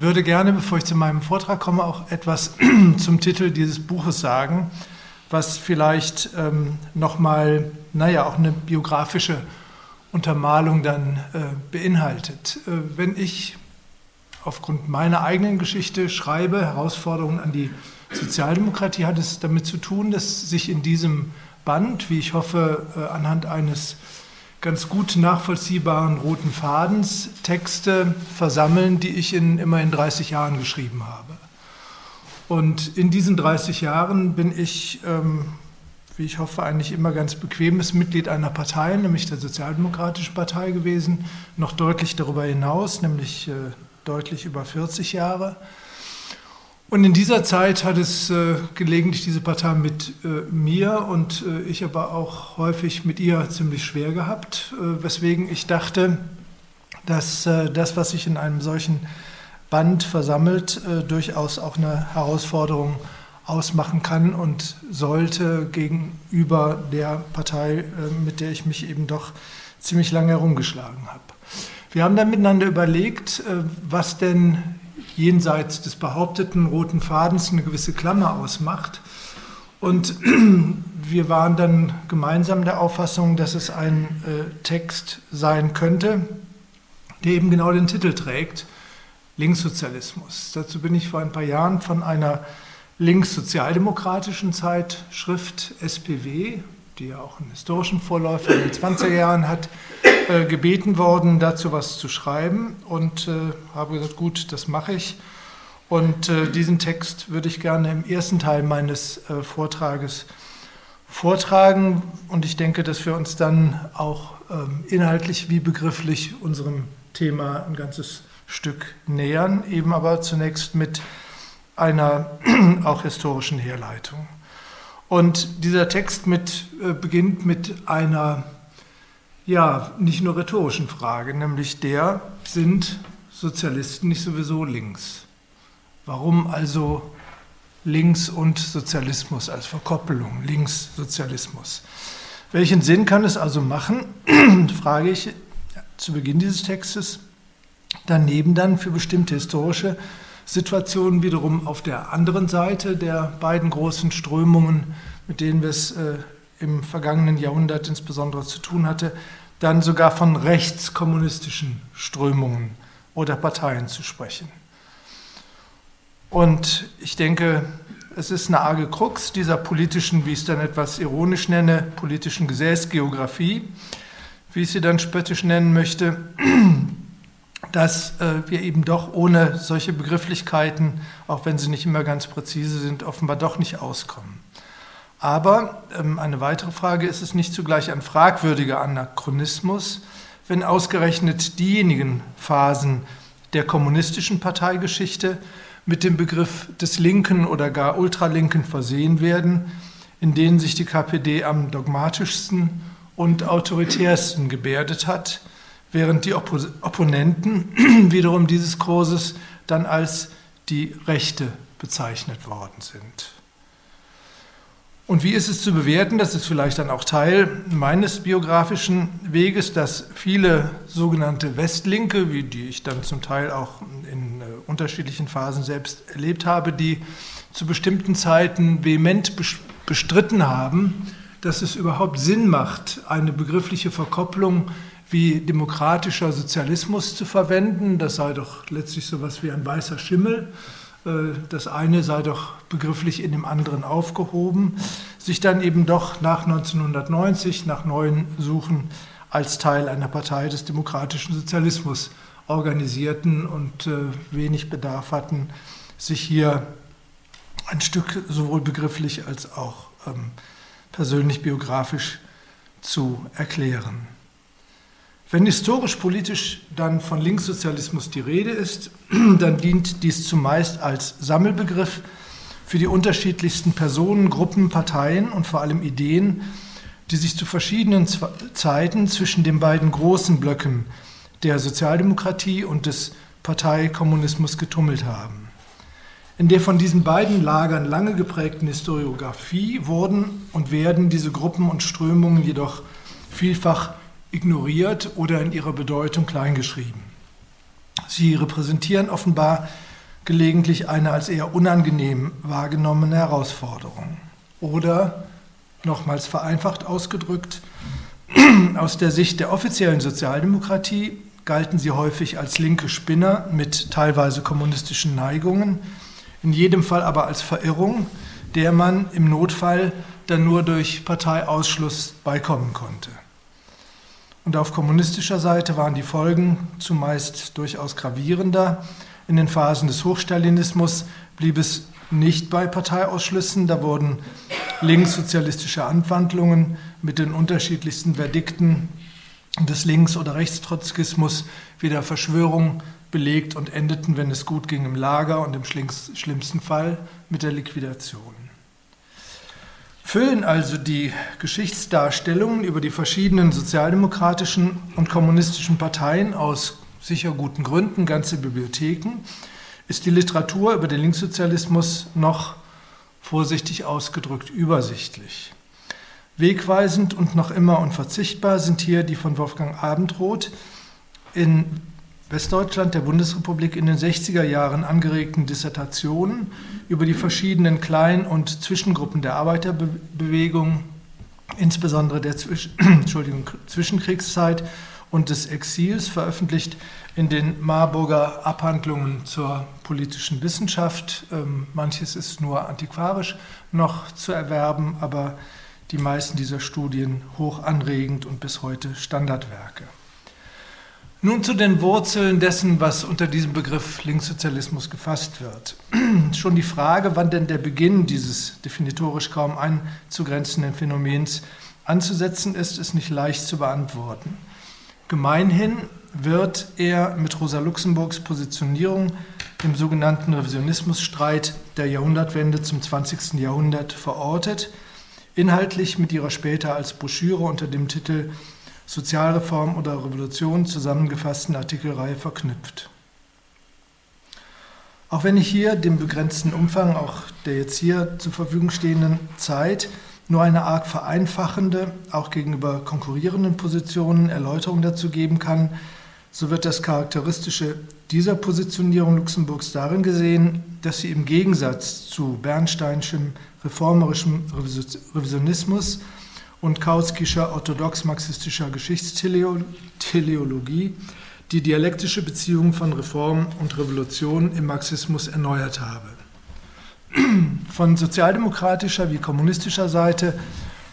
würde gerne, bevor ich zu meinem Vortrag komme, auch etwas zum Titel dieses Buches sagen, was vielleicht ähm, nochmal, naja, auch eine biografische Untermalung dann äh, beinhaltet. Äh, wenn ich aufgrund meiner eigenen Geschichte schreibe, Herausforderungen an die Sozialdemokratie, hat es damit zu tun, dass sich in diesem Band, wie ich hoffe, äh, anhand eines ganz gut nachvollziehbaren roten Fadens Texte versammeln, die ich in immerhin 30 Jahren geschrieben habe. Und in diesen 30 Jahren bin ich, ähm, wie ich hoffe, eigentlich immer ganz bequemes Mitglied einer Partei, nämlich der Sozialdemokratischen Partei gewesen, noch deutlich darüber hinaus, nämlich äh, deutlich über 40 Jahre. Und in dieser Zeit hat es äh, gelegentlich diese Partei mit äh, mir und äh, ich aber auch häufig mit ihr ziemlich schwer gehabt, äh, weswegen ich dachte, dass äh, das, was sich in einem solchen Band versammelt, äh, durchaus auch eine Herausforderung ausmachen kann und sollte gegenüber der Partei, mit der ich mich eben doch ziemlich lange herumgeschlagen habe. Wir haben dann miteinander überlegt, was denn jenseits des behaupteten roten Fadens eine gewisse Klammer ausmacht. Und wir waren dann gemeinsam der Auffassung, dass es ein äh, Text sein könnte, der eben genau den Titel trägt, Linkssozialismus. Dazu bin ich vor ein paar Jahren von einer linkssozialdemokratischen Zeitschrift SPW, die ja auch einen historischen Vorläufer in den 20er Jahren hat, äh, gebeten worden, dazu was zu schreiben und äh, habe gesagt, gut, das mache ich. Und äh, diesen Text würde ich gerne im ersten Teil meines äh, Vortrages vortragen. Und ich denke, dass wir uns dann auch ähm, inhaltlich wie begrifflich unserem Thema ein ganzes Stück nähern, eben aber zunächst mit einer auch historischen Herleitung. Und dieser Text mit, äh, beginnt mit einer ja, nicht nur rhetorischen Frage, nämlich der, sind Sozialisten nicht sowieso links? Warum also links und Sozialismus als Verkoppelung, Linkssozialismus? Welchen Sinn kann es also machen, frage ich zu Beginn dieses Textes, daneben dann für bestimmte historische Situationen wiederum auf der anderen Seite der beiden großen Strömungen, mit denen wir es äh, im vergangenen Jahrhundert insbesondere zu tun hatte, dann sogar von rechtskommunistischen Strömungen oder Parteien zu sprechen. Und ich denke, es ist eine arge Krux dieser politischen, wie ich es dann etwas ironisch nenne, politischen Gesäßgeografie, wie ich sie dann spöttisch nennen möchte, dass äh, wir eben doch ohne solche Begrifflichkeiten, auch wenn sie nicht immer ganz präzise sind, offenbar doch nicht auskommen. Aber ähm, eine weitere Frage, ist es nicht zugleich ein fragwürdiger Anachronismus, wenn ausgerechnet diejenigen Phasen der kommunistischen Parteigeschichte mit dem Begriff des Linken oder gar Ultralinken versehen werden, in denen sich die KPD am dogmatischsten und autoritärsten gebärdet hat, während die Oppo Opponenten wiederum dieses Kurses dann als die Rechte bezeichnet worden sind. Und wie ist es zu bewerten, das ist vielleicht dann auch Teil meines biografischen Weges, dass viele sogenannte Westlinke, wie die ich dann zum Teil auch in äh, unterschiedlichen Phasen selbst erlebt habe, die zu bestimmten Zeiten vehement bestritten haben, dass es überhaupt Sinn macht, eine begriffliche Verkopplung wie demokratischer Sozialismus zu verwenden. Das sei doch letztlich so etwas wie ein weißer Schimmel äh, das eine sei doch begrifflich in dem anderen aufgehoben, sich dann eben doch nach 1990 nach neuen Suchen als Teil einer Partei des demokratischen Sozialismus organisierten und äh, wenig Bedarf hatten, sich hier ein Stück sowohl begrifflich als auch ähm, persönlich biografisch zu erklären. Wenn historisch-politisch dann von Linkssozialismus die Rede ist, dann dient dies zumeist als Sammelbegriff für die unterschiedlichsten Personen, Gruppen, Parteien und vor allem Ideen, die sich zu verschiedenen Zeiten zwischen den beiden großen Blöcken der Sozialdemokratie und des Parteikommunismus getummelt haben. In der von diesen beiden Lagern lange geprägten Historiografie wurden und werden diese Gruppen und Strömungen jedoch vielfach ignoriert oder in ihrer Bedeutung kleingeschrieben. Sie repräsentieren offenbar gelegentlich eine als eher unangenehm wahrgenommene Herausforderung. Oder, nochmals vereinfacht ausgedrückt, aus der Sicht der offiziellen Sozialdemokratie galten sie häufig als linke Spinner mit teilweise kommunistischen Neigungen, in jedem Fall aber als Verirrung, der man im Notfall dann nur durch Parteiausschluss beikommen konnte. Und auf kommunistischer Seite waren die Folgen zumeist durchaus gravierender. In den Phasen des Hochstalinismus blieb es nicht bei Parteiausschlüssen, da wurden linkssozialistische Anwandlungen mit den unterschiedlichsten Verdikten des Links- oder Rechtstrotzkismus wieder Verschwörung belegt und endeten, wenn es gut ging, im Lager und im schlimmsten Fall mit der Liquidation. Füllen also die Geschichtsdarstellungen über die verschiedenen sozialdemokratischen und kommunistischen Parteien aus sicher guten Gründen ganze Bibliotheken, ist die Literatur über den Linkssozialismus noch vorsichtig ausgedrückt übersichtlich. Wegweisend und noch immer unverzichtbar sind hier die von Wolfgang Abendroth in Westdeutschland der Bundesrepublik in den 60er Jahren angeregten Dissertationen über die verschiedenen Klein- und Zwischengruppen der Arbeiterbewegung, insbesondere der Zwisch Zwischenkriegszeit und des Exils, veröffentlicht in den Marburger Abhandlungen zur politischen Wissenschaft. Ähm, manches ist nur antiquarisch noch zu erwerben, aber die meisten dieser Studien hoch anregend und bis heute Standardwerke. Nun zu den Wurzeln dessen, was unter diesem Begriff Linkssozialismus gefasst wird. Schon die Frage, wann denn der Beginn dieses definitorisch kaum einzugrenzenden Phänomens anzusetzen ist, ist nicht leicht zu beantworten. Gemeinhin wird er mit Rosa Luxemburgs Positionierung im sogenannten Revisionismusstreit der Jahrhundertwende zum 20. Jahrhundert verortet, inhaltlich mit ihrer später als Broschüre unter dem Titel Sozialreform oder Revolution zusammengefassten Artikelreihe verknüpft. Auch wenn ich hier dem begrenzten Umfang auch der jetzt hier zur Verfügung stehenden Zeit nur eine arg vereinfachende, auch gegenüber konkurrierenden Positionen Erläuterung dazu geben kann, so wird das Charakteristische dieser Positionierung Luxemburgs darin gesehen, dass sie im Gegensatz zu bernsteinschem reformerischem Revisionismus und Kauskischer orthodox-marxistischer Geschichtsteleologie die dialektische Beziehung von Reform und Revolution im Marxismus erneuert habe. Von sozialdemokratischer wie kommunistischer Seite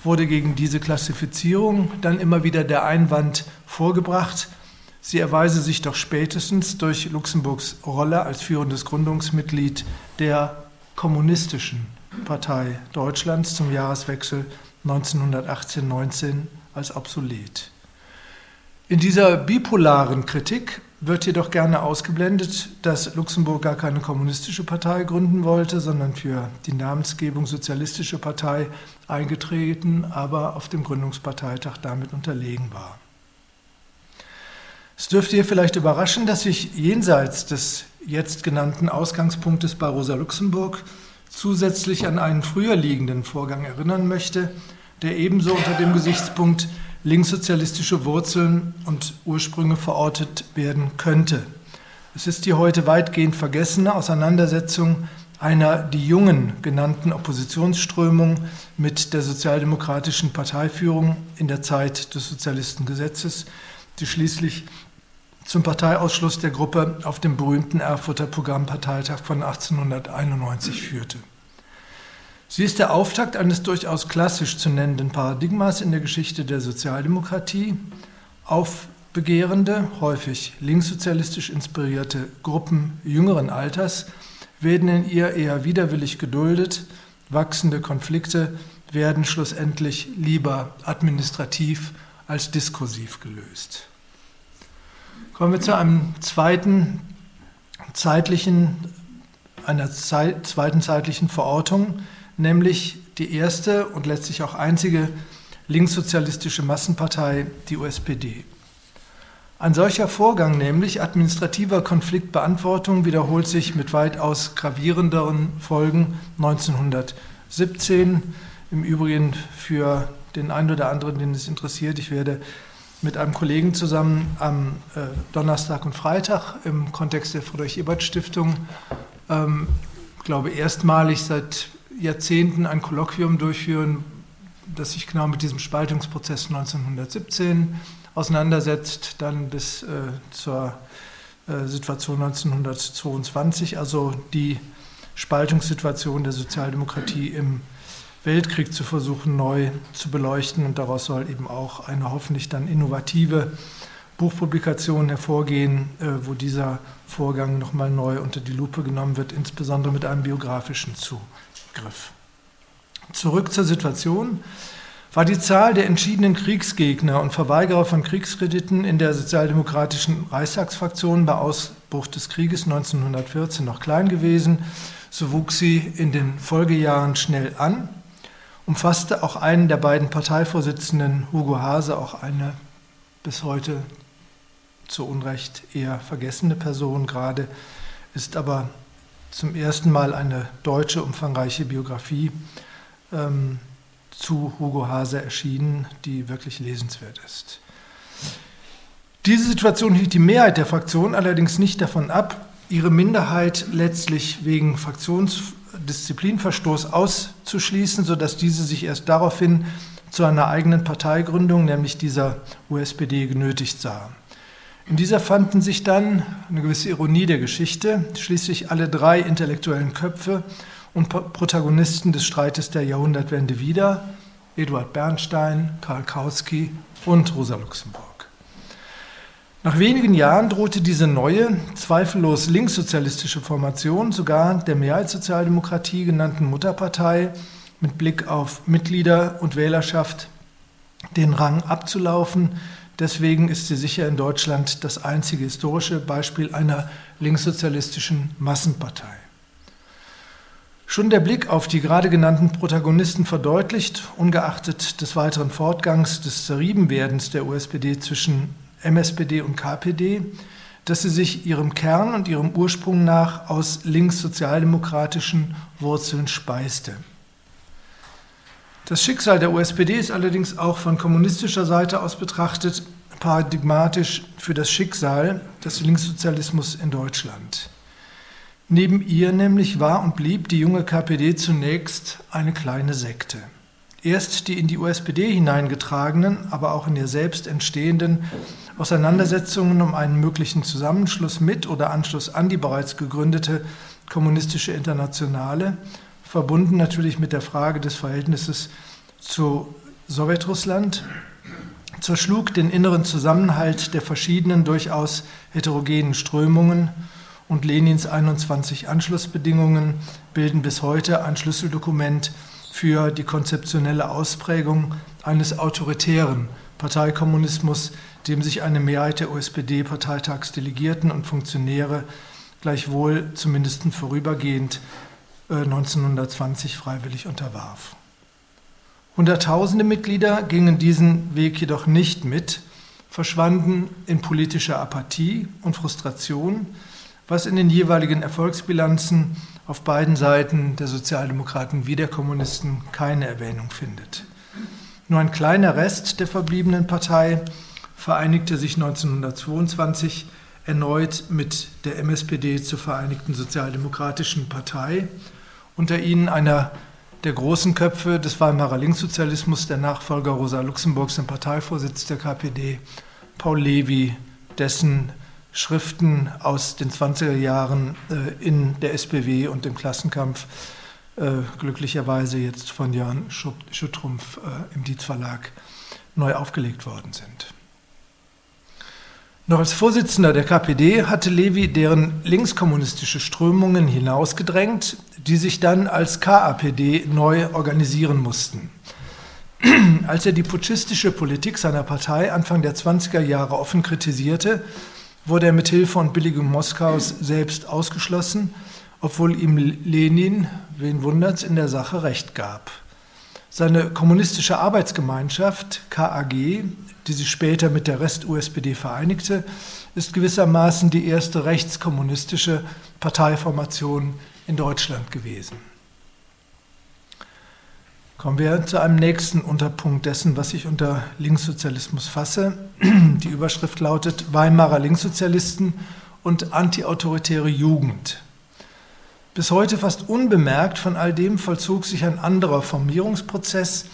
wurde gegen diese Klassifizierung dann immer wieder der Einwand vorgebracht, sie erweise sich doch spätestens durch Luxemburgs Rolle als führendes Gründungsmitglied der kommunistischen Partei Deutschlands zum Jahreswechsel 1918-19 als obsolet. In dieser bipolaren Kritik wird jedoch gerne ausgeblendet, dass Luxemburg gar keine kommunistische Partei gründen wollte, sondern für die Namensgebung Sozialistische Partei eingetreten, aber auf dem Gründungsparteitag damit unterlegen war. Es dürfte hier vielleicht überraschen, dass sich jenseits des jetzt genannten Ausgangspunktes bei Rosa Luxemburg zusätzlich an einen früher liegenden Vorgang erinnern möchte, der ebenso unter dem Gesichtspunkt linkssozialistische Wurzeln und Ursprünge verortet werden könnte. Es ist die heute weitgehend vergessene Auseinandersetzung einer die Jungen genannten Oppositionsströmung mit der sozialdemokratischen Parteiführung in der Zeit des Sozialistengesetzes, die schließlich zum Parteiausschluss der Gruppe auf dem berühmten Erfurter Programmparteitag von 1891 führte. Sie ist der Auftakt eines durchaus klassisch zu nennenden Paradigmas in der Geschichte der Sozialdemokratie. Aufbegehrende, häufig linkssozialistisch inspirierte Gruppen jüngeren Alters werden in ihr eher widerwillig geduldet. Wachsende Konflikte werden schlussendlich lieber administrativ als diskursiv gelöst. Kommen wir zu einem zweiten zeitlichen, einer zweiten zeitlichen Verortung, nämlich die erste und letztlich auch einzige linkssozialistische Massenpartei, die USPD. Ein solcher Vorgang, nämlich administrativer Konfliktbeantwortung, wiederholt sich mit weitaus gravierenderen Folgen 1917. Im Übrigen für den einen oder anderen, den es interessiert, ich werde mit einem Kollegen zusammen am äh, Donnerstag und Freitag im Kontext der Friedrich-Ebert-Stiftung ähm, glaube, erstmalig seit Jahrzehnten ein Kolloquium durchführen, das sich genau mit diesem Spaltungsprozess 1917 auseinandersetzt, dann bis äh, zur äh, Situation 1922, also die Spaltungssituation der Sozialdemokratie im Weltkrieg zu versuchen, neu zu beleuchten. Und daraus soll eben auch eine hoffentlich dann innovative Buchpublikation hervorgehen, äh, wo dieser Vorgang nochmal neu unter die Lupe genommen wird, insbesondere mit einem biografischen Zugriff. Zurück zur Situation. War die Zahl der entschiedenen Kriegsgegner und Verweigerer von Kriegskrediten in der sozialdemokratischen Reichstagsfraktion bei Ausbruch des Krieges 1914 noch klein gewesen, so wuchs sie in den Folgejahren schnell an, umfasste auch einen der beiden Parteivorsitzenden, Hugo Hase, auch eine bis heute zu Unrecht eher vergessene Person gerade, ist aber zum ersten Mal eine deutsche umfangreiche Biografie ähm, zu Hugo Hase erschienen, die wirklich lesenswert ist. Diese Situation hielt die Mehrheit der Fraktion allerdings nicht davon ab, ihre Minderheit letztlich wegen Fraktionsdisziplinverstoß auszuschließen, sodass diese sich erst daraufhin zu einer eigenen Parteigründung, nämlich dieser USPD, genötigt sah. In dieser fanden sich dann, eine gewisse Ironie der Geschichte, schließlich alle drei intellektuellen Köpfe und Protagonisten des Streites der Jahrhundertwende wieder, Eduard Bernstein, Karl Kautsky und Rosa Luxemburg. Nach wenigen Jahren drohte diese neue, zweifellos linkssozialistische Formation sogar der Mehrheitssozialdemokratie genannten Mutterpartei mit Blick auf Mitglieder und Wählerschaft den Rang abzulaufen, Deswegen ist sie sicher in Deutschland das einzige historische Beispiel einer linkssozialistischen Massenpartei. Schon der Blick auf die gerade genannten Protagonisten verdeutlicht, ungeachtet des weiteren Fortgangs des Zerriebenwerdens der USPD zwischen MSPD und KPD, dass sie sich ihrem Kern und ihrem Ursprung nach aus linkssozialdemokratischen Wurzeln speiste. Das Schicksal der USPD ist allerdings auch von kommunistischer Seite aus betrachtet paradigmatisch für das Schicksal des Linkssozialismus in Deutschland. Neben ihr nämlich war und blieb die junge KPD zunächst eine kleine Sekte. Erst die in die USPD hineingetragenen, aber auch in ihr selbst entstehenden Auseinandersetzungen um einen möglichen Zusammenschluss mit oder Anschluss an die bereits gegründete kommunistische Internationale verbunden natürlich mit der Frage des Verhältnisses zu Sowjetrussland, zerschlug den inneren Zusammenhalt der verschiedenen, durchaus heterogenen Strömungen und Lenins 21 Anschlussbedingungen bilden bis heute ein Schlüsseldokument für die konzeptionelle Ausprägung eines autoritären Parteikommunismus, dem sich eine Mehrheit der USPD-Parteitagsdelegierten und Funktionäre gleichwohl zumindest vorübergehend 1920 äh, freiwillig unterwarf. Hunderttausende Mitglieder gingen diesen Weg jedoch nicht mit, verschwanden in politischer Apathie und Frustration, was in den jeweiligen Erfolgsbilanzen auf beiden Seiten der Sozialdemokraten wie der Kommunisten keine Erwähnung findet. Nur ein kleiner Rest der verbliebenen Partei vereinigte sich 1922 erneut mit der MSPD zur Vereinigten Sozialdemokratischen Partei unter ihnen einer der großen Köpfe des Weimarer Linkssozialismus, der Nachfolger Rosa Luxemburgs im Parteivorsitz der KPD, Paul Levy, dessen Schriften aus den 20er Jahren äh, in der SPW und dem Klassenkampf äh, glücklicherweise jetzt von Jörn Schüttrumpf äh, im Dietz Verlag neu aufgelegt worden sind. Noch als Vorsitzender der KPD hatte Levi deren linkskommunistische Strömungen hinausgedrängt, die sich dann als KAPD neu organisieren mussten. Als er die putschistische Politik seiner Partei Anfang der 20er Jahre offen kritisierte, wurde er mit Hilfe und Billigung Moskaus selbst ausgeschlossen, obwohl ihm Lenin, wen wundert's, in der Sache recht gab. Seine kommunistische Arbeitsgemeinschaft KAG die sich später mit der Rest-USPD vereinigte, ist gewissermaßen die erste rechtskommunistische Parteiformation in Deutschland gewesen. Kommen wir zu einem nächsten Unterpunkt dessen, was ich unter Linkssozialismus fasse. Die Überschrift lautet Weimarer Linkssozialisten und antiautoritäre Jugend. Bis heute fast unbemerkt von all dem vollzog sich ein anderer Formierungsprozess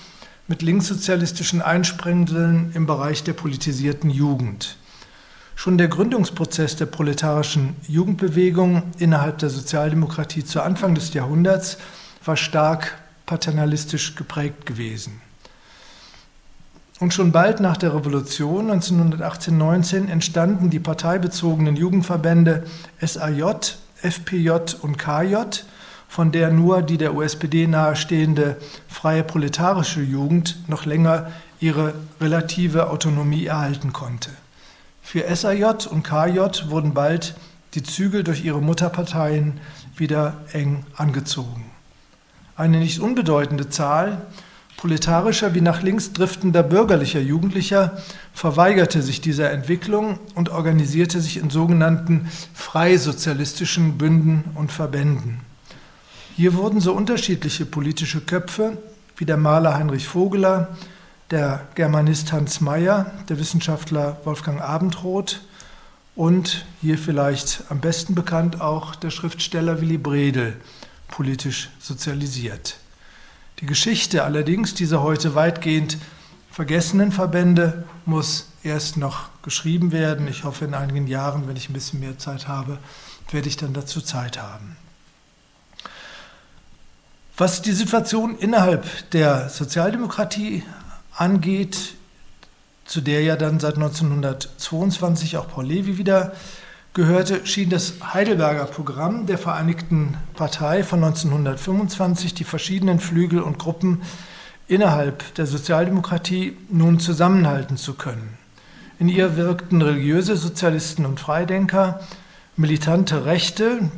mit linkssozialistischen Einsprengseln im Bereich der politisierten Jugend. Schon der Gründungsprozess der proletarischen Jugendbewegung innerhalb der Sozialdemokratie zu Anfang des Jahrhunderts war stark paternalistisch geprägt gewesen. Und schon bald nach der Revolution 1918-19 entstanden die parteibezogenen Jugendverbände SAJ, FPJ und KJ, von der nur die der USPD nahestehende freie proletarische Jugend noch länger ihre relative Autonomie erhalten konnte. Für SAJ und KJ wurden bald die Zügel durch ihre Mutterparteien wieder eng angezogen. Eine nicht unbedeutende Zahl proletarischer wie nach links driftender bürgerlicher Jugendlicher verweigerte sich dieser Entwicklung und organisierte sich in sogenannten freisozialistischen Bünden und Verbänden. Hier wurden so unterschiedliche politische Köpfe wie der Maler Heinrich Vogeler, der Germanist Hans Mayer, der Wissenschaftler Wolfgang Abendroth und hier vielleicht am besten bekannt auch der Schriftsteller Willy Bredel politisch sozialisiert. Die Geschichte allerdings dieser heute weitgehend vergessenen Verbände muss erst noch geschrieben werden. Ich hoffe, in einigen Jahren, wenn ich ein bisschen mehr Zeit habe, werde ich dann dazu Zeit haben. Was die Situation innerhalb der Sozialdemokratie angeht, zu der ja dann seit 1922 auch Paul Levi wieder gehörte, schien das Heidelberger Programm der Vereinigten Partei von 1925 die verschiedenen Flügel und Gruppen innerhalb der Sozialdemokratie nun zusammenhalten zu können. In ihr wirkten religiöse Sozialisten und Freidenker, militante Rechte,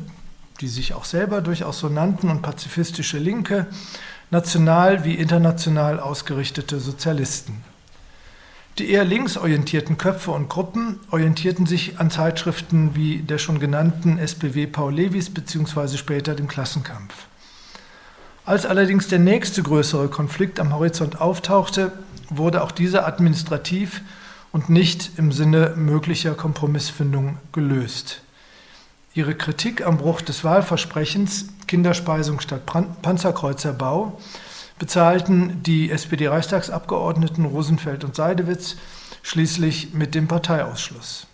die sich auch selber durchaus so nannten, und pazifistische Linke, national wie international ausgerichtete Sozialisten. Die eher linksorientierten Köpfe und Gruppen orientierten sich an Zeitschriften wie der schon genannten SPW Paul Levis bzw. später dem Klassenkampf. Als allerdings der nächste größere Konflikt am Horizont auftauchte, wurde auch dieser administrativ und nicht im Sinne möglicher Kompromissfindung gelöst. Ihre Kritik am Bruch des Wahlversprechens Kinderspeisung statt Panzerkreuzerbau bezahlten die SPD-Reichstagsabgeordneten Rosenfeld und Seidewitz schließlich mit dem Parteiausschluss.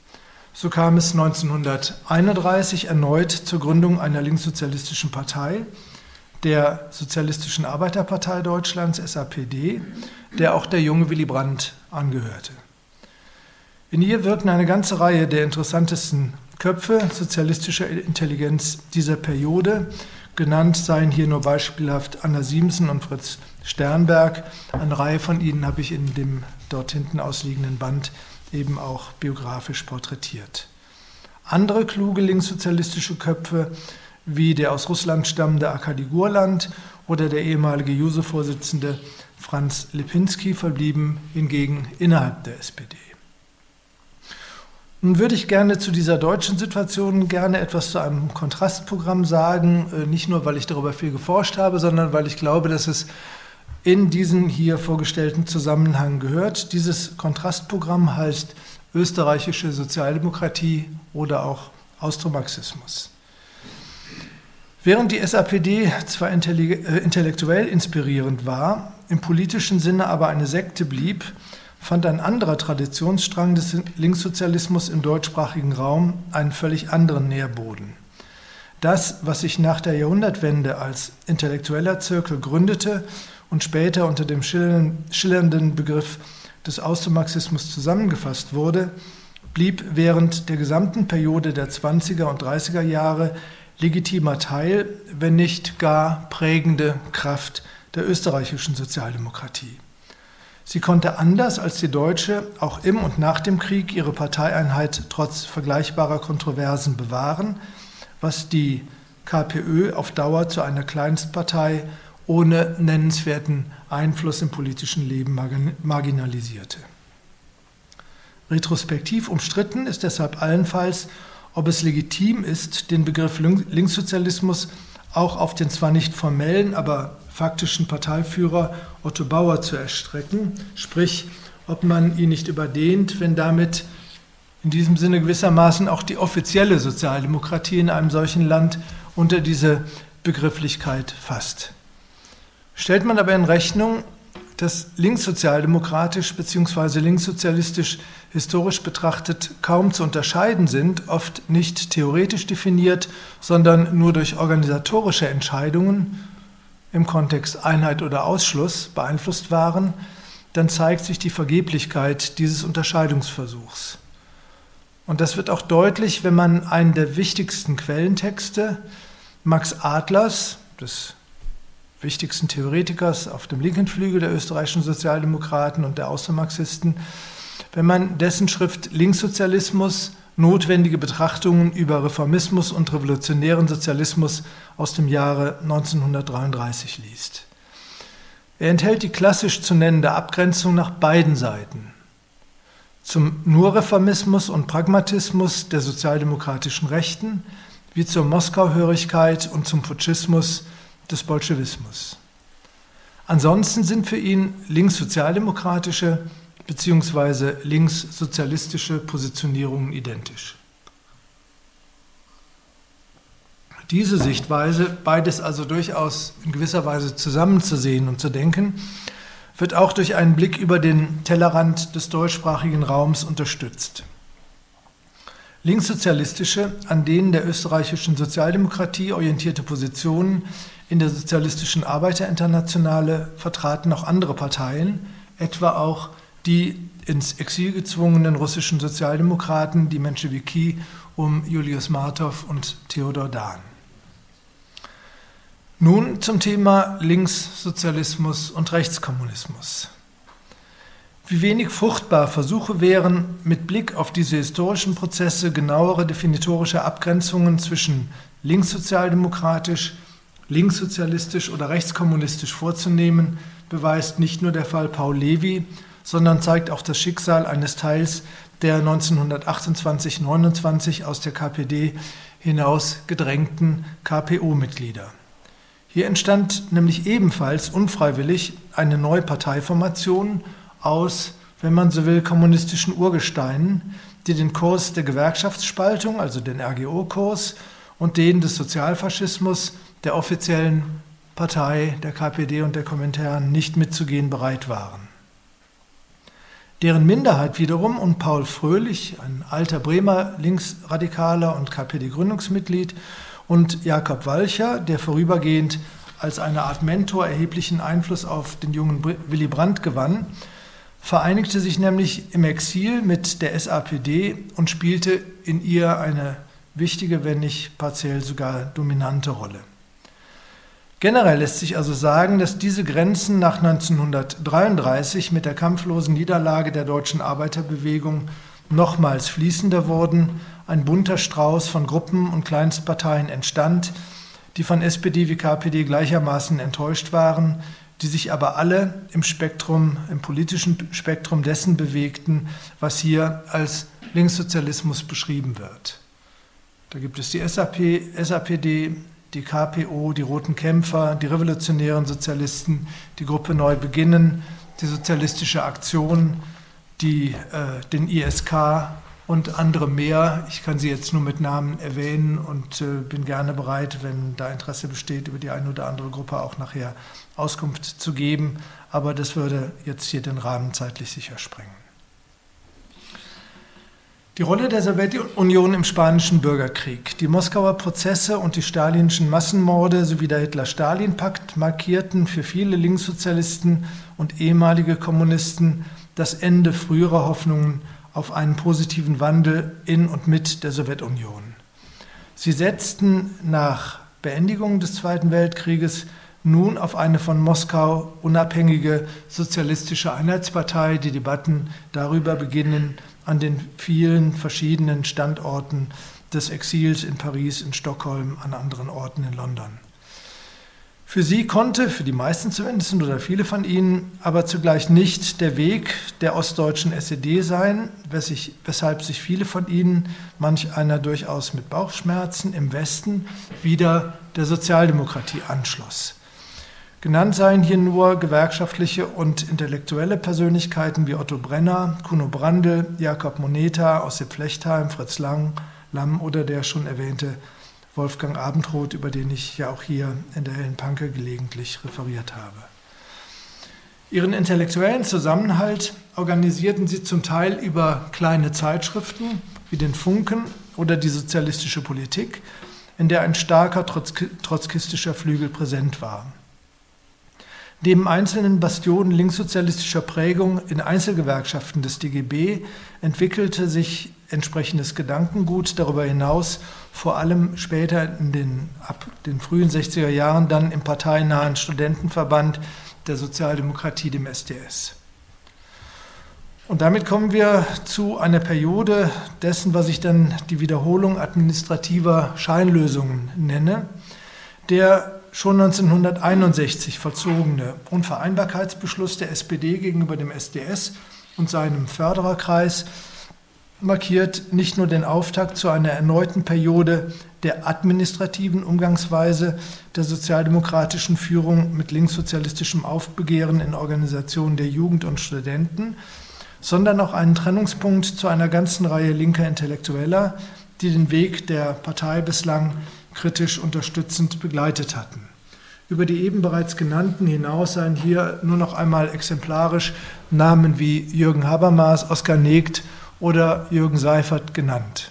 So kam es 1931 erneut zur Gründung einer linkssozialistischen Partei, der Sozialistischen Arbeiterpartei Deutschlands, SAPD, der auch der junge Willy Brandt angehörte. In ihr wirken eine ganze Reihe der interessantesten Köpfe sozialistischer Intelligenz dieser Periode. Genannt seien hier nur beispielhaft Anna Siemsen und Fritz Sternberg. Eine Reihe von ihnen habe ich in dem dort hinten ausliegenden Band eben auch biografisch porträtiert. Andere kluge linkssozialistische Köpfe, wie der aus Russland stammende Arkadi Gurland oder der ehemalige Juso-Vorsitzende Franz Lipinski, verblieben hingegen innerhalb der SPD. Nun würde ich gerne zu dieser deutschen Situation gerne etwas zu einem Kontrastprogramm sagen, äh, nicht nur, weil ich darüber viel geforscht habe, sondern weil ich glaube, dass es in diesen hier vorgestellten Zusammenhang gehört. Dieses Kontrastprogramm heißt österreichische Sozialdemokratie oder auch Austromarxismus. Während die SAPD zwar äh, intellektuell inspirierend war, im politischen Sinne aber eine Sekte blieb, fand ein anderer Traditionsstrang des Linkssozialismus im deutschsprachigen Raum einen völlig anderen Nährboden. Das, was sich nach der Jahrhundertwende als intellektueller Zirkel gründete und später unter dem schillernden Begriff des Austromarxismus zusammengefasst wurde, blieb während der gesamten Periode der 20er und 30er Jahre legitimer Teil, wenn nicht gar prägende Kraft der österreichischen Sozialdemokratie. Sie konnte anders als die deutsche auch im und nach dem Krieg ihre Parteieinheit trotz vergleichbarer Kontroversen bewahren, was die KPÖ auf Dauer zu einer Kleinstpartei ohne nennenswerten Einfluss im politischen Leben marginalisierte. Retrospektiv umstritten ist deshalb allenfalls, ob es legitim ist, den Begriff Linkssozialismus auch auf den zwar nicht formellen, aber faktischen Parteiführer Otto Bauer zu erstrecken, sprich, ob man ihn nicht überdehnt, wenn damit in diesem Sinne gewissermaßen auch die offizielle Sozialdemokratie in einem solchen Land unter diese Begrifflichkeit fasst. Stellt man aber in Rechnung, dass linkssozialdemokratisch bzw. linkssozialistisch historisch betrachtet kaum zu unterscheiden sind, oft nicht theoretisch definiert, sondern nur durch organisatorische Entscheidungen im Kontext Einheit oder Ausschluss beeinflusst waren, dann zeigt sich die Vergeblichkeit dieses Unterscheidungsversuchs. Und das wird auch deutlich, wenn man einen der wichtigsten Quellentexte Max Adlers, des wichtigsten Theoretikers auf dem linken Flügel der österreichischen Sozialdemokraten und der Außermarxisten, wenn man dessen Schrift Linkssozialismus notwendige Betrachtungen über Reformismus und revolutionären Sozialismus aus dem Jahre 1933 liest. Er enthält die klassisch zu nennende Abgrenzung nach beiden Seiten. Zum Nur-Reformismus und Pragmatismus der sozialdemokratischen Rechten, wie zur Moskauhörigkeit und zum Putschismus des Bolschewismus. Ansonsten sind für ihn linkssozialdemokratische bzw. linkssozialistische Positionierungen identisch. Diese Sichtweise, beides also durchaus in gewisser Weise zusammenzusehen und zu denken, wird auch durch einen Blick über den Tellerrand des deutschsprachigen Raums unterstützt. Linkssozialistische, an denen der österreichischen Sozialdemokratie orientierte Positionen in der sozialistischen Arbeiterinternationale vertraten auch andere Parteien, etwa auch die ins Exil gezwungenen russischen Sozialdemokraten, die Menschewiki um Julius Martov und Theodor Dahn. Nun zum Thema Linkssozialismus und Rechtskommunismus. Wie wenig fruchtbar Versuche wären, mit Blick auf diese historischen Prozesse genauere definitorische Abgrenzungen zwischen linkssozialdemokratisch, linkssozialistisch oder rechtskommunistisch vorzunehmen, beweist nicht nur der Fall Paul Levy, sondern zeigt auch das Schicksal eines Teils der 1928-29 aus der KPD hinaus gedrängten KPO-Mitglieder. Hier entstand nämlich ebenfalls unfreiwillig eine neue Parteiformation aus, wenn man so will, kommunistischen Urgesteinen, die den Kurs der Gewerkschaftsspaltung, also den RGO-Kurs, und den des Sozialfaschismus der offiziellen Partei, der KPD und der Kommentaren nicht mitzugehen bereit waren. Deren Minderheit wiederum und Paul Fröhlich, ein alter Bremer Linksradikaler und KPD-Gründungsmitglied, und Jakob Walcher, der vorübergehend als eine Art Mentor erheblichen Einfluss auf den jungen Willy Brandt gewann, vereinigte sich nämlich im Exil mit der SAPD und spielte in ihr eine wichtige, wenn nicht partiell sogar dominante Rolle. Generell lässt sich also sagen, dass diese Grenzen nach 1933 mit der kampflosen Niederlage der deutschen Arbeiterbewegung nochmals fließender wurden, ein bunter Strauß von Gruppen und Kleinstparteien entstand, die von SPD wie KPD gleichermaßen enttäuscht waren, die sich aber alle im Spektrum, im politischen Spektrum dessen bewegten, was hier als Linkssozialismus beschrieben wird. Da gibt es die SAP, SAPD, die KPO, die Roten Kämpfer, die revolutionären Sozialisten, die Gruppe Neu Beginnen, die Sozialistische Aktion, die, äh, den ISK und andere mehr. Ich kann sie jetzt nur mit Namen erwähnen und äh, bin gerne bereit, wenn da Interesse besteht, über die eine oder andere Gruppe auch nachher Auskunft zu geben. Aber das würde jetzt hier den Rahmen zeitlich sicher sprengen. Die Rolle der Sowjetunion im Spanischen Bürgerkrieg, die Moskauer Prozesse und die stalinischen Massenmorde sowie der Hitler-Stalin-Pakt markierten für viele Linkssozialisten und ehemalige Kommunisten das Ende früherer Hoffnungen auf einen positiven Wandel in und mit der Sowjetunion. Sie setzten nach Beendigung des Zweiten Weltkrieges nun auf eine von Moskau unabhängige sozialistische Einheitspartei. Die Debatten darüber beginnen an den vielen verschiedenen Standorten des Exils in Paris, in Stockholm, an anderen Orten in London. Für sie konnte, für die meisten zumindest oder viele von ihnen, aber zugleich nicht der Weg der ostdeutschen SED sein, weshalb sich viele von ihnen, manch einer durchaus mit Bauchschmerzen, im Westen wieder der Sozialdemokratie anschloss. Genannt seien hier nur gewerkschaftliche und intellektuelle Persönlichkeiten wie Otto Brenner, Kuno Brandl, Jakob Moneta, Ossip Flechtheim, Fritz Lang, Lamm oder der schon erwähnte Wolfgang Abendroth, über den ich ja auch hier in der Hellen Panke gelegentlich referiert habe. Ihren intellektuellen Zusammenhalt organisierten sie zum Teil über kleine Zeitschriften wie den Funken oder die Sozialistische Politik, in der ein starker trotzkistischer Flügel präsent war. Neben einzelnen Bastionen linkssozialistischer Prägung in Einzelgewerkschaften des DGB entwickelte sich entsprechendes Gedankengut darüber hinaus, vor allem später in den, ab den frühen 60er Jahren dann im parteinahen Studentenverband der Sozialdemokratie, dem SDS. Und damit kommen wir zu einer Periode dessen, was ich dann die Wiederholung administrativer Scheinlösungen nenne, der schon 1961 vollzogene Unvereinbarkeitsbeschluss der SPD gegenüber dem SDS und seinem Fördererkreis markiert nicht nur den Auftakt zu einer erneuten Periode der administrativen Umgangsweise der sozialdemokratischen Führung mit linkssozialistischem Aufbegehren in Organisationen der Jugend und Studenten, sondern auch einen Trennungspunkt zu einer ganzen Reihe linker Intellektueller, die den Weg der Partei bislang kritisch unterstützend begleitet hatten. Über die eben bereits genannten hinaus seien hier nur noch einmal exemplarisch Namen wie Jürgen Habermas, Oskar Negt oder Jürgen Seifert genannt.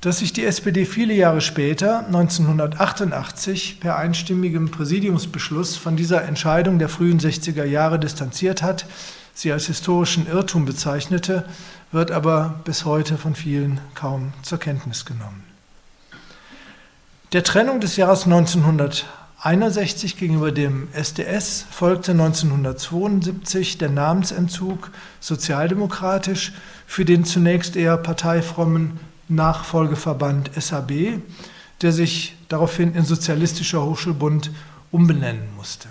Dass sich die SPD viele Jahre später, 1988, per einstimmigem Präsidiumsbeschluss von dieser Entscheidung der frühen 60er Jahre distanziert hat, sie als historischen Irrtum bezeichnete, wird aber bis heute von vielen kaum zur Kenntnis genommen. Der Trennung des Jahres 1961 gegenüber dem SDS folgte 1972 der Namensentzug sozialdemokratisch für den zunächst eher parteifrommen Nachfolgeverband SAB, der sich daraufhin in Sozialistischer Hochschulbund umbenennen musste.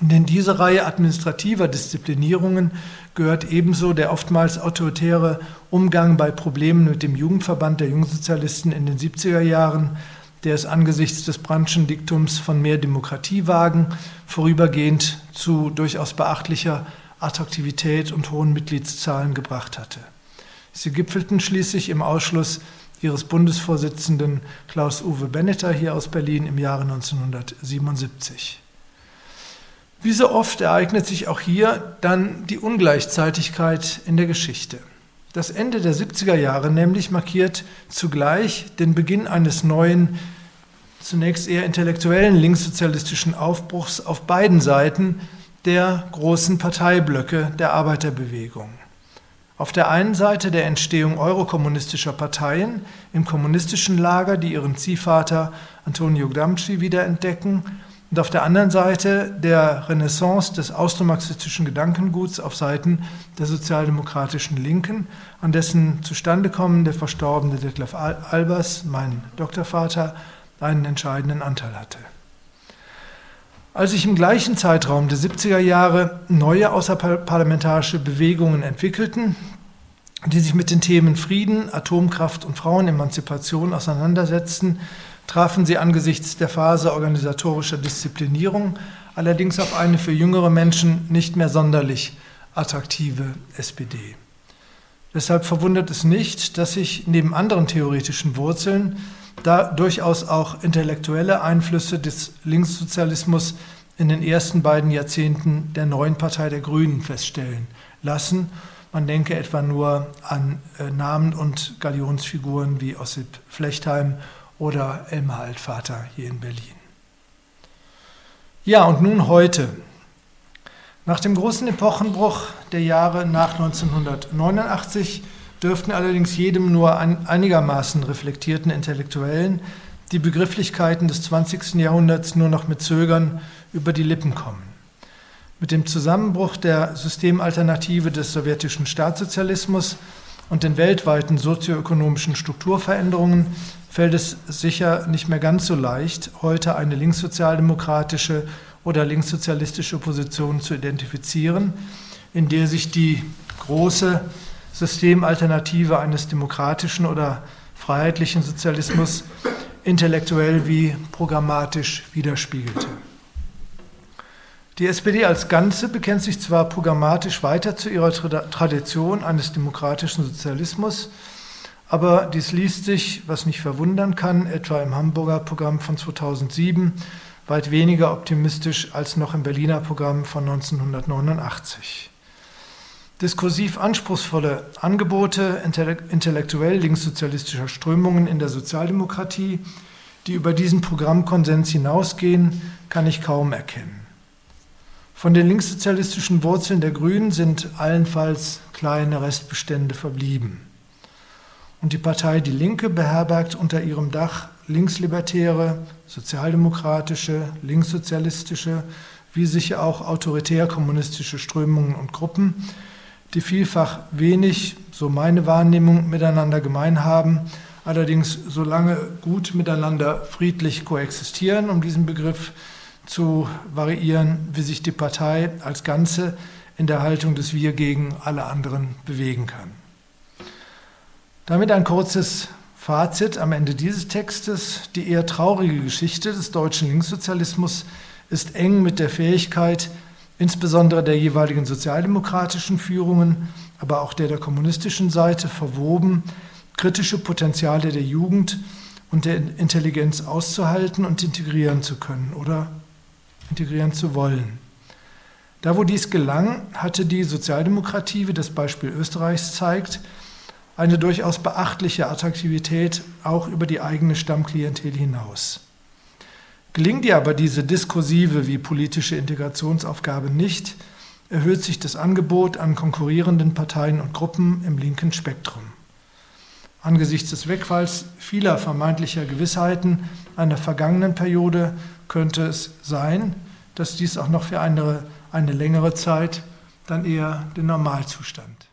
In diese Reihe administrativer Disziplinierungen gehört ebenso der oftmals autoritäre Umgang bei Problemen mit dem Jugendverband der Jungsozialisten in den 70er Jahren, der es angesichts des Brandschen Diktums von mehr Demokratie wagen, vorübergehend zu durchaus beachtlicher Attraktivität und hohen Mitgliedszahlen gebracht hatte. Sie gipfelten schließlich im Ausschluss ihres Bundesvorsitzenden Klaus-Uwe Benneter hier aus Berlin im Jahre 1977. Wie so oft ereignet sich auch hier dann die Ungleichzeitigkeit in der Geschichte. Das Ende der 70er Jahre nämlich markiert zugleich den Beginn eines neuen, zunächst eher intellektuellen linkssozialistischen Aufbruchs auf beiden Seiten der großen Parteiblöcke der Arbeiterbewegung. Auf der einen Seite der Entstehung eurokommunistischer Parteien im kommunistischen Lager, die ihren Ziehvater Antonio Gramsci wiederentdecken, und auf der anderen Seite der Renaissance des austromarxistischen Gedankenguts auf Seiten der sozialdemokratischen Linken, an dessen Zustandekommen der verstorbene Detlef Albers, mein Doktorvater, einen entscheidenden Anteil hatte. Als sich im gleichen Zeitraum der 70er Jahre neue außerparlamentarische Bewegungen entwickelten, die sich mit den Themen Frieden, Atomkraft und Frauenemanzipation auseinandersetzten, trafen sie angesichts der Phase organisatorischer Disziplinierung allerdings auf eine für jüngere Menschen nicht mehr sonderlich attraktive SPD. Deshalb verwundert es nicht, dass sich neben anderen theoretischen Wurzeln da durchaus auch intellektuelle Einflüsse des Linkssozialismus in den ersten beiden Jahrzehnten der neuen Partei der Grünen feststellen lassen. Man denke etwa nur an äh, Namen und Galionsfiguren wie Ossip Flechtheim oder Elmar Altvater hier in Berlin. Ja, und nun heute. Nach dem großen Epochenbruch der Jahre nach 1989 dürften allerdings jedem nur einigermaßen reflektierten Intellektuellen die Begrifflichkeiten des 20. Jahrhunderts nur noch mit Zögern über die Lippen kommen. Mit dem Zusammenbruch der Systemalternative des sowjetischen Staatssozialismus und den weltweiten sozioökonomischen Strukturveränderungen fällt es sicher nicht mehr ganz so leicht, heute eine linkssozialdemokratische oder linkssozialistische Position zu identifizieren, in der sich die große Systemalternative eines demokratischen oder freiheitlichen Sozialismus intellektuell wie programmatisch widerspiegelte. Die SPD als Ganze bekennt sich zwar programmatisch weiter zu ihrer Tradition eines demokratischen Sozialismus, Aber dies liest sich, was nicht verwundern kann, etwa im Hamburger Programm von 2007 weit weniger optimistisch als noch im Berliner Programm von 1989. Diskursiv anspruchsvolle Angebote intellektuell linkssozialistischer Strömungen in der Sozialdemokratie, die über diesen Programmkonsens hinausgehen, kann ich kaum erkennen. Von den linkssozialistischen Wurzeln der Grünen sind allenfalls kleine Restbestände verblieben. Und die Partei Die Linke beherbergt unter ihrem Dach linkslibertäre, sozialdemokratische, linkssozialistische, wie sicher auch autoritär-kommunistische Strömungen und Gruppen, die vielfach wenig, so meine Wahrnehmung, miteinander gemein haben, allerdings so lange gut miteinander friedlich koexistieren, um diesen Begriff zu variieren, wie sich die Partei als Ganze in der Haltung des Wir gegen alle anderen bewegen kann. Damit ein kurzes Fazit am Ende dieses Textes. Die eher traurige Geschichte des deutschen Linkssozialismus ist eng mit der Fähigkeit, insbesondere der jeweiligen sozialdemokratischen Führungen, aber auch der der kommunistischen Seite verwoben, kritische Potenziale der Jugend und der Intelligenz auszuhalten und integrieren zu können oder integrieren zu wollen. Da, wo dies gelang, hatte die Sozialdemokratie, wie das Beispiel Österreichs zeigt, eine durchaus beachtliche Attraktivität auch über die eigene Stammklientel hinaus. Gelingt ihr aber diese diskursive wie politische Integrationsaufgabe nicht, erhöht sich das Angebot an konkurrierenden Parteien und Gruppen im linken Spektrum. Angesichts des Wegfalls vieler vermeintlicher Gewissheiten einer vergangenen Periode könnte es sein, dass dies auch noch für eine, eine längere Zeit dann eher den Normalzustand